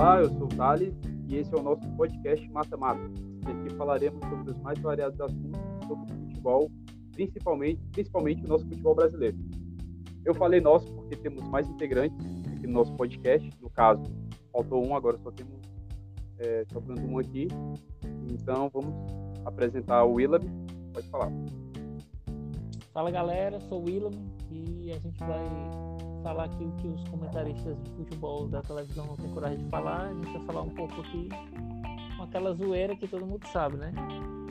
Olá, eu sou o Thales e esse é o nosso podcast Mata Mata. Aqui falaremos sobre os mais variados assuntos sobre futebol, principalmente, principalmente o nosso futebol brasileiro. Eu falei nosso porque temos mais integrantes aqui no nosso podcast. No caso, faltou um, agora só temos é, sobrando um aqui. Então vamos apresentar o Willam. Pode falar. Fala galera, sou o Willam e a gente vai falar aqui o que os comentaristas de futebol da televisão não têm coragem de falar. A gente vai falar um pouco aqui com aquela zoeira que todo mundo sabe, né?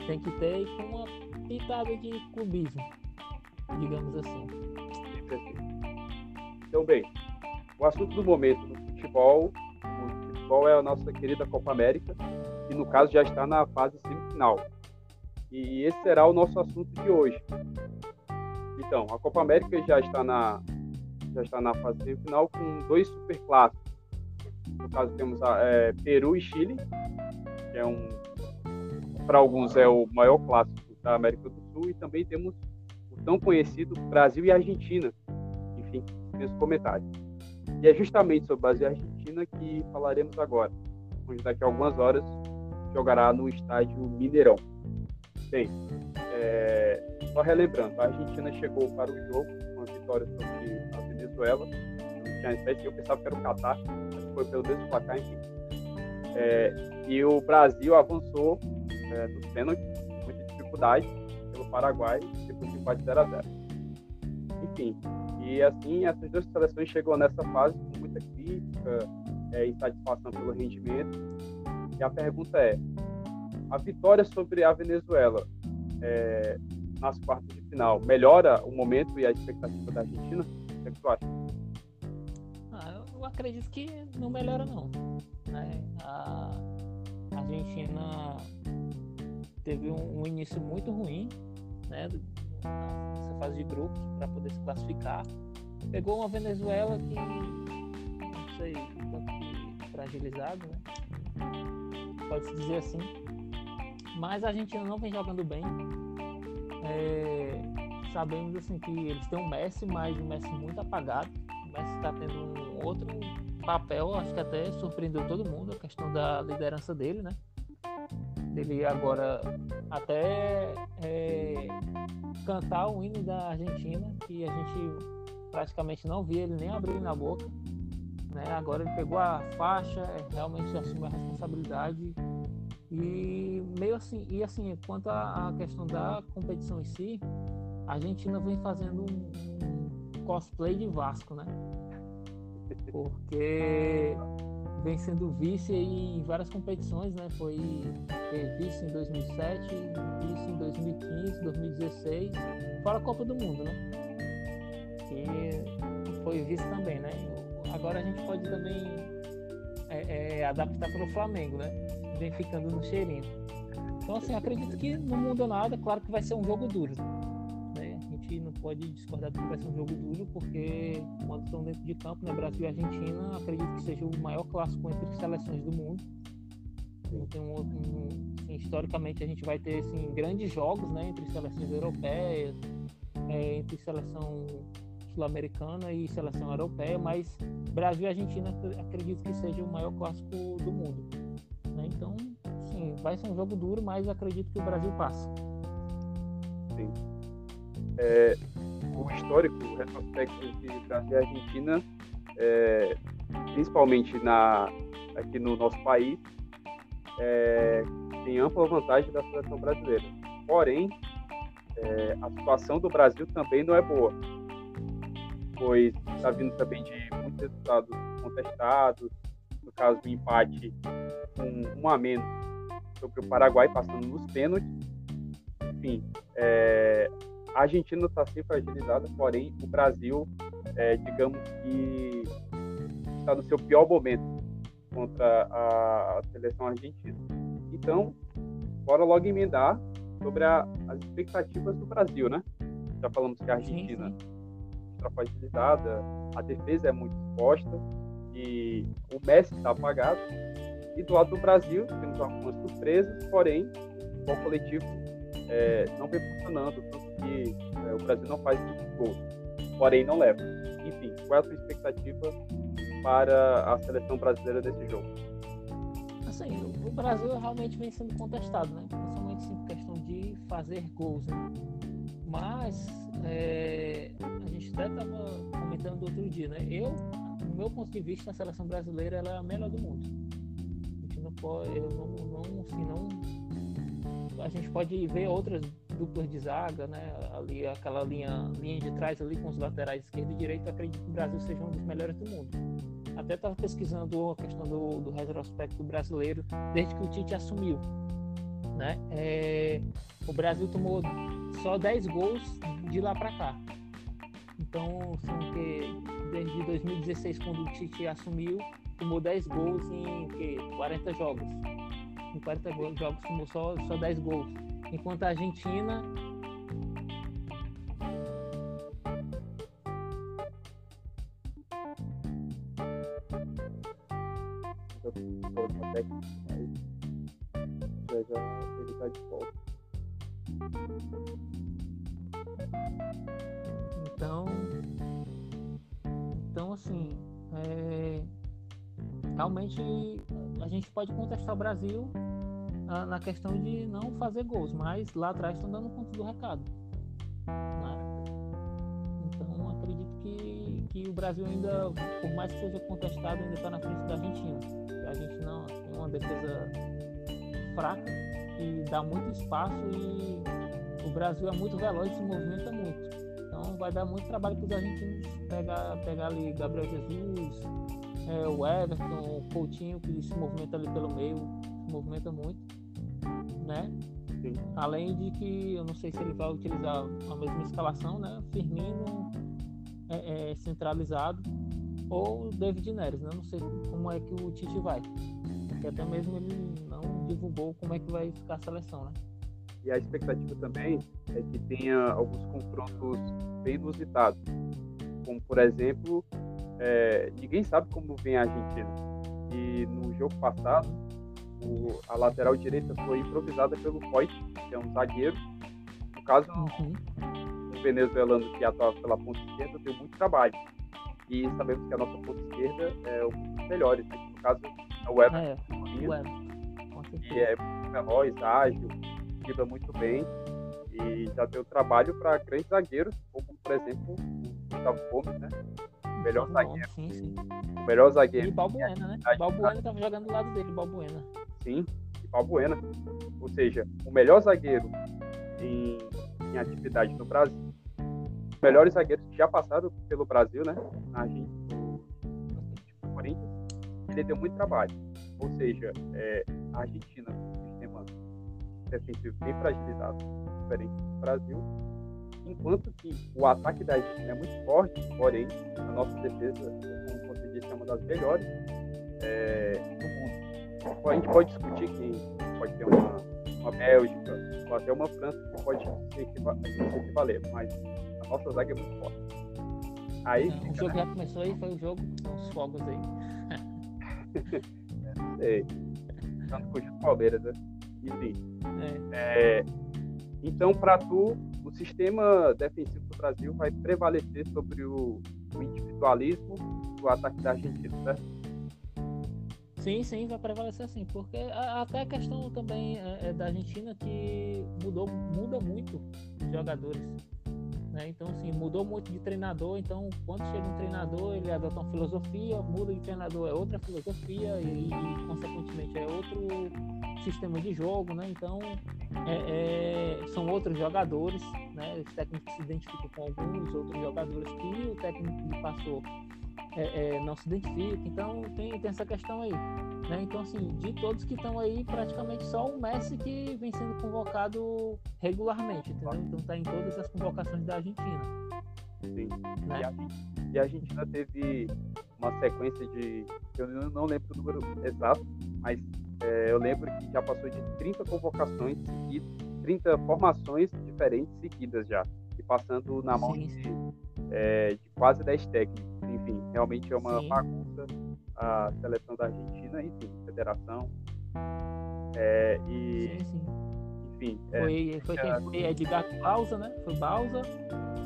Tem que ter com uma pitada de clubismo, digamos assim. Então, bem, o assunto do momento no futebol, o futebol é a nossa querida Copa América, que no caso já está na fase semifinal. E esse será o nosso assunto de hoje. Então, a Copa América já está na, já está na fase semifinal com dois super clássicos. No caso, temos a, é, Peru e Chile, que é um, para alguns, é o maior clássico da América do Sul, e também temos o tão conhecido Brasil e Argentina. Enfim, nos comentários. E é justamente sobre Brasil e Argentina que falaremos agora, onde daqui a algumas horas jogará no estádio Mineirão. Bem, é, só relembrando, a Argentina chegou para o jogo com a vitória sobre a Venezuela. Não tinha espécie, eu pensava que era o Catar, mas foi pelo mesmo placar, enfim. É, e o Brasil avançou é, nos pênaltis, muita dificuldade, pelo Paraguai, depois de empate 0 a 0 Enfim, e assim, essas duas seleções chegam nessa fase com muita crítica, é, insatisfação pelo rendimento. E a pergunta é: a vitória sobre a Venezuela é, nas quartas de final melhora o momento e a expectativa da Argentina? O que, é que tu acha? Ah, eu acredito que não melhora não. Né? A Argentina teve um, um início muito ruim, né? nessa fase de grupos para poder se classificar. Pegou uma Venezuela que não sei tanto fragilizado, né? Pode-se dizer assim. Mas a Argentina não vem jogando bem. É, sabemos assim que eles têm um Messi, mas um Messi muito apagado. O Messi está tendo um outro papel, acho que até surpreendeu todo mundo a questão da liderança dele, né? Ele agora até é, cantar o hino da Argentina, que a gente praticamente não via ele nem abrir na boca. Né? Agora ele pegou a faixa, é, realmente assumiu a responsabilidade e meio assim, e assim, quanto à questão da competição em si, a Argentina vem fazendo um, cosplay de Vasco, né? Porque vem sendo vice em várias competições, né? Foi vice em 2007, vice em 2015, 2016, fora a Copa do Mundo, né? Que foi vice também, né? Agora a gente pode também é, é, adaptar para o Flamengo, né? Vem ficando no cheirinho. Então, assim, acredito que não muda nada. Claro que vai ser um jogo duro gente não pode discordar que vai ser um jogo duro, porque quando estão dentro de campo, né, Brasil e Argentina, acredito que seja o maior clássico entre seleções do mundo. Então, um, um, assim, historicamente, a gente vai ter assim, grandes jogos né, entre seleções europeias, é, entre seleção sul-americana e seleção europeia, mas Brasil e Argentina acredito que seja o maior clássico do mundo. Então, sim, vai ser um jogo duro, mas acredito que o Brasil passa. Sim é, o histórico, o retrospecto entre Brasil e Argentina, é, principalmente na, aqui no nosso país, é, tem ampla vantagem da seleção brasileira. Porém, é, a situação do Brasil também não é boa, pois está vindo também de muitos resultados contestados, no caso do empate com um a menos sobre o Paraguai, passando nos pênaltis. Enfim, é, a Argentina está sempre fragilizada, porém o Brasil, é, digamos que está no seu pior momento contra a, seleção argentina. Então, bora logo emendar sobre a, as expectativas do Brasil, né? Já falamos que a Argentina está fragilizada, a defesa é muito exposta e o Messi está apagado. E do lado do Brasil, temos algumas surpresas, porém, o coletivo é, não vem funcionando, tanto que é, o Brasil não faz muitos gols, porém não leva. Enfim, qual é a sua expectativa para a seleção brasileira desse jogo? assim, o Brasil realmente vem sendo contestado, né? Principalmente em questão de fazer gols, né? Mas é, a gente até estava comentando outro dia, né? Eu, no meu ponto de vista, a seleção brasileira ela é a melhor do mundo. Não pode, não, não, assim, não, a gente pode ver outras duplas de zaga, né? Ali aquela linha, linha de trás ali com os laterais esquerdo e direito, acredito que o Brasil seja um dos melhores do mundo. Até estava pesquisando a questão do, do retrospecto brasileiro desde que o Tite assumiu, né? É, o Brasil tomou só 10 gols de lá para cá. Então, são que desde 2016, quando o Tite assumiu, tomou 10 gols em que, 40 jogos. Em 40 jogos tomou só, só 10 gols. Enquanto a Argentina já de volta. Então, então assim, é, realmente a gente pode contestar o Brasil na, na, questão de não fazer gols, mas lá atrás estão dando conta do recado. Né? Então acredito que, que o Brasil ainda, por mais que seja contestado, ainda está na frente da Argentina. A Argentina tem uma defesa fraca e dá muito espaço e o Brasil é muito veloz e se movimenta muito. Então vai dar muito trabalho para os argentinos pegar, pegar ali Gabriel Jesus, é, o Everton, o Coutinho, que se movimenta ali pelo meio, se movimenta muito, né? Sim. Além de que eu não sei se ele vai utilizar a mesma escalação, né? Firmino é, é, centralizado ou David Neres, né? Não sei como é que o Tite vai. Porque até mesmo ele não divulgou como é que vai ficar a seleção, né? E a expectativa também é que tenha alguns confrontos bem inusitados. Como, por exemplo, é, ninguém sabe como vem a Argentina. E no jogo passado, o, a lateral direita foi improvisada pelo Foyt, que é um zagueiro. No caso, uhum. o venezuelano que atuava pela ponta esquerda deu muito trabalho. E sabemos que a nossa ponta esquerda é um dos melhores. Né? No caso, é o Everton. É, o Everton. Que é veloz, ágil, dribla muito bem e já deu trabalho para grandes zagueiros, como por exemplo o Gustavo Gomes, né? Melhor Bom, zagueiro. Sim, sim. O melhor zagueiro. E Balbuena, né? Balbuena estava jogando do lado dele, Balbuena. Sim, e Balbuena. Ou seja, o melhor zagueiro em, em atividade no Brasil. Os melhores zagueiros que já passaram pelo Brasil, né? Na Argentina, no Corinthians, ele deu muito trabalho. Ou seja, é, a Argentina defensivo bem fragilizado, diferente do Brasil. Enquanto que o ataque da Argentina é muito forte, porém, a nossa defesa, como você disse, é uma das melhores é, do mundo. A gente pode discutir que pode ter uma, uma Bélgica ou até uma França que pode se equivaler, mas a nossa zaga é muito forte. Aí, é, o jogo né? já começou aí, foi o jogo com os fogos aí. é, não sei. Tanto com o Palmeiras, né? Enfim. É. É, então, para tu, o sistema defensivo do Brasil vai prevalecer sobre o, o individualismo do ataque da Argentina, certo? Sim, sim, vai prevalecer sim, porque até a questão também é, é da Argentina que mudou, muda muito os jogadores. Né? Então, assim, mudou muito de treinador. Então, quando chega um treinador, ele adota uma filosofia, muda de treinador, é outra filosofia e, e consequentemente, é outro sistema de jogo, né? Então, é, é, são outros jogadores, né? Os técnicos se identificam com alguns outros jogadores que o técnico que passou é, é, não se identifica. Então, tem, tem essa questão aí. Né? Então, assim, de todos que estão aí, praticamente só o Messi que vem sendo convocado regularmente, entendeu? Então, está em todas as convocações da Argentina. Sim. Né? E, a, e a Argentina teve uma sequência de. Eu não lembro o número exato, mas é, eu lembro que já passou de 30 convocações seguidas, 30 formações diferentes seguidas já, e passando na mão de, é, de, quase 10 técnicos. Enfim, realmente é uma sim. bagunça a seleção da Argentina, enfim, federação. É, e, sim, sim. Enfim. É, foi, foi, quem? foi Edgar Bausa, né? Foi Bausa,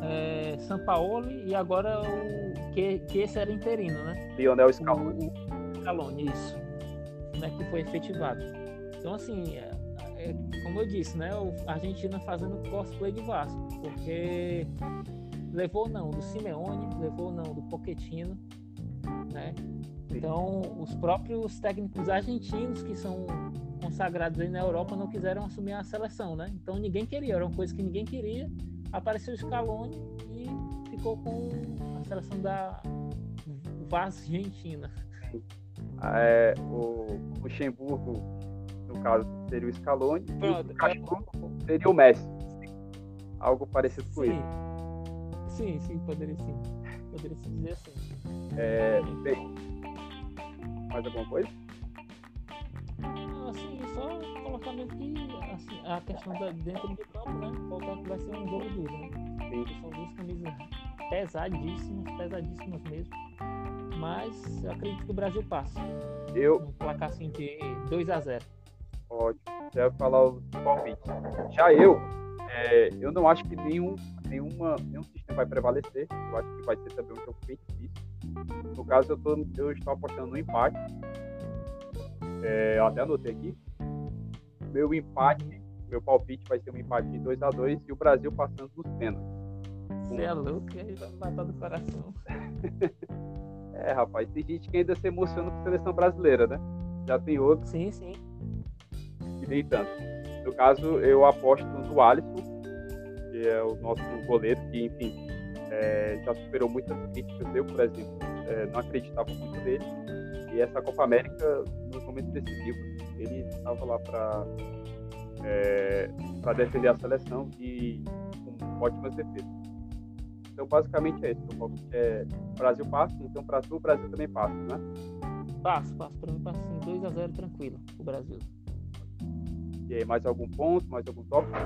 é, Sampaoli e agora o que, que esse era interino, né? Lionel Scaloni. O, o Scaloni, isso né, que foi efetivado. Então, assim, é, é, como eu disse, né, a Argentina fazendo cosplay de Vasco, porque levou não do Simeone, levou não do Pochettino, né? Então, os próprios técnicos argentinos que são consagrados aí na Europa não quiseram assumir a seleção, né? Então ninguém queria, era uma coisa que ninguém queria. Apareceu o Scaloni e ficou com a seleção da Vaz Argentina. É, o Luxemburgo, no caso, seria o Scaloni, Pronto, e o é... seria o Messi. Algo parecido com isso. Sim, sim, poderia sim. Poderia se dizer assim. É, bem, mais alguma coisa? Assim, só colocar mesmo que assim, a questão da dentro de campo, né? Que vai ser um jogo duro, né? Sim. São duas camisas pesadíssimas, pesadíssimas mesmo. Mas eu acredito que o Brasil passa. Eu. Um placar assim de 2 a 0 Ótimo. Você vai falar o palpite. Já eu, é, eu não acho que nenhum, nenhuma, nenhum sistema vai prevalecer. Eu acho que vai ser também um jogo bem difícil. No caso, eu, tô, eu estou apostando no empate. É, eu até anotei aqui. Meu empate, meu palpite vai ser um empate de 2x2 e o Brasil passando nos pênaltis. Você é louco, aí vai matar do coração. é, rapaz, tem gente que ainda se emociona com a seleção brasileira, né? Já tem outros. Sim, sim. Que nem tanto. No caso, eu aposto no Alisson, que é o nosso goleiro, que, enfim, é, já superou muitas críticas. Eu, por exemplo, é, não acreditava muito nele. E essa Copa América, nos momentos decisivos, ele estava lá para é, defender a seleção e com ótimas defesas. Então, basicamente é isso. O é Brasil passa, então para tu o Brasil também passa, né? Passa, passa. Para mim passa sim. 2x0 tranquilo, o Brasil. E aí, mais algum ponto, mais algum tópico?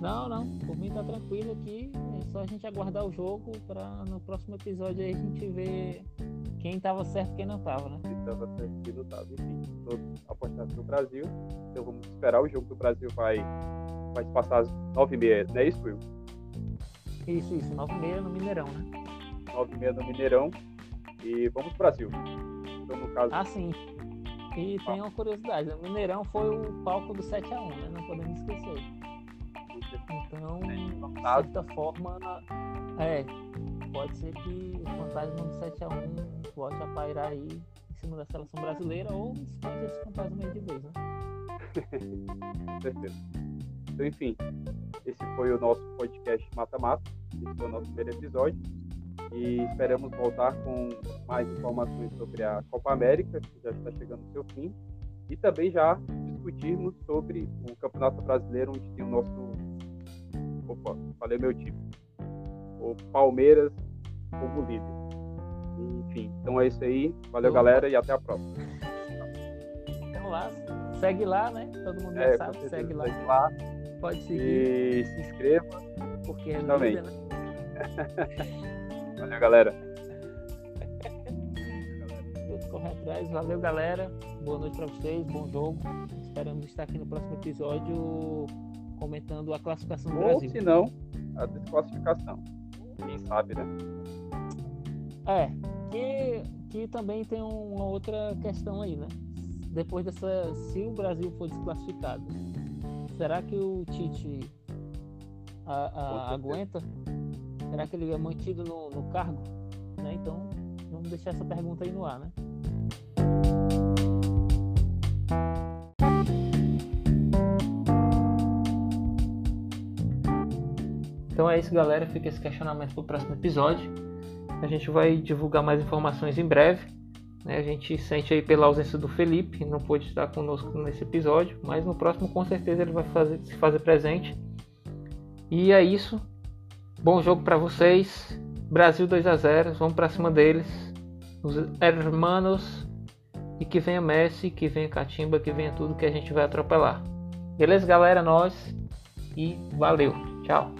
Não, não. Por mim tá tranquilo aqui. É só a gente aguardar o jogo para no próximo episódio aí a gente ver quem tava certo e quem não tava, né? Quem tava certo e quem não tava. Enfim, todos apostados no Brasil. Então vamos esperar. O jogo do Brasil vai, vai se passar às 9h30, não é isso, Will? Isso, isso. 9h30 no Mineirão, né? 9h30 no Mineirão. E vamos pro Brasil. Então, no caso. Ah, sim. E tem uma curiosidade: o Mineirão foi o palco do 7x1, né? Não podemos esquecer. Então, de certa forma, é, pode ser que o fantasma do 7x1 volte a pairar aí em cima da seleção brasileira ou espante esse fantasma aí de vez, né? Com certeza. Então, enfim, esse foi o nosso podcast Mata-Mata. Esse foi o nosso primeiro episódio. E esperamos voltar com mais informações sobre a Copa América, que já está chegando ao seu fim. E também já discutirmos sobre o Campeonato Brasileiro, onde tem o nosso Opa, falei meu time. O Palmeiras como líder. Enfim, então é isso aí. Valeu, Opa. galera, e até a próxima. Então lá, segue lá, né? Todo mundo é, já sabe, segue lá. Lá. Pode seguir. E se inscreva. Porque é né? Valeu, galera. Corre atrás. Valeu, galera. Boa noite para vocês. Bom jogo. Esperamos estar aqui no próximo episódio comentando a classificação do Ou, Brasil. Ou se não, a desclassificação. Quem sabe, né? É, que, que também tem uma outra questão aí, né? Depois dessa. Se o Brasil for desclassificado, será que o Tite a, a, aguenta? Será que ele é mantido no, no cargo? Né? Então, vamos deixar essa pergunta aí no ar, né? Então é isso, galera. Fica esse questionamento para o próximo episódio. A gente vai divulgar mais informações em breve. Né? A gente sente aí pela ausência do Felipe, não pôde estar conosco nesse episódio, mas no próximo com certeza ele vai fazer, se fazer presente. E é isso. Bom jogo para vocês. Brasil 2 a 0. Vamos para cima deles. Os hermanos. E que venha Messi, que venha Catimba, que venha tudo que a gente vai atropelar. Beleza, galera? Nós. E valeu. Tchau.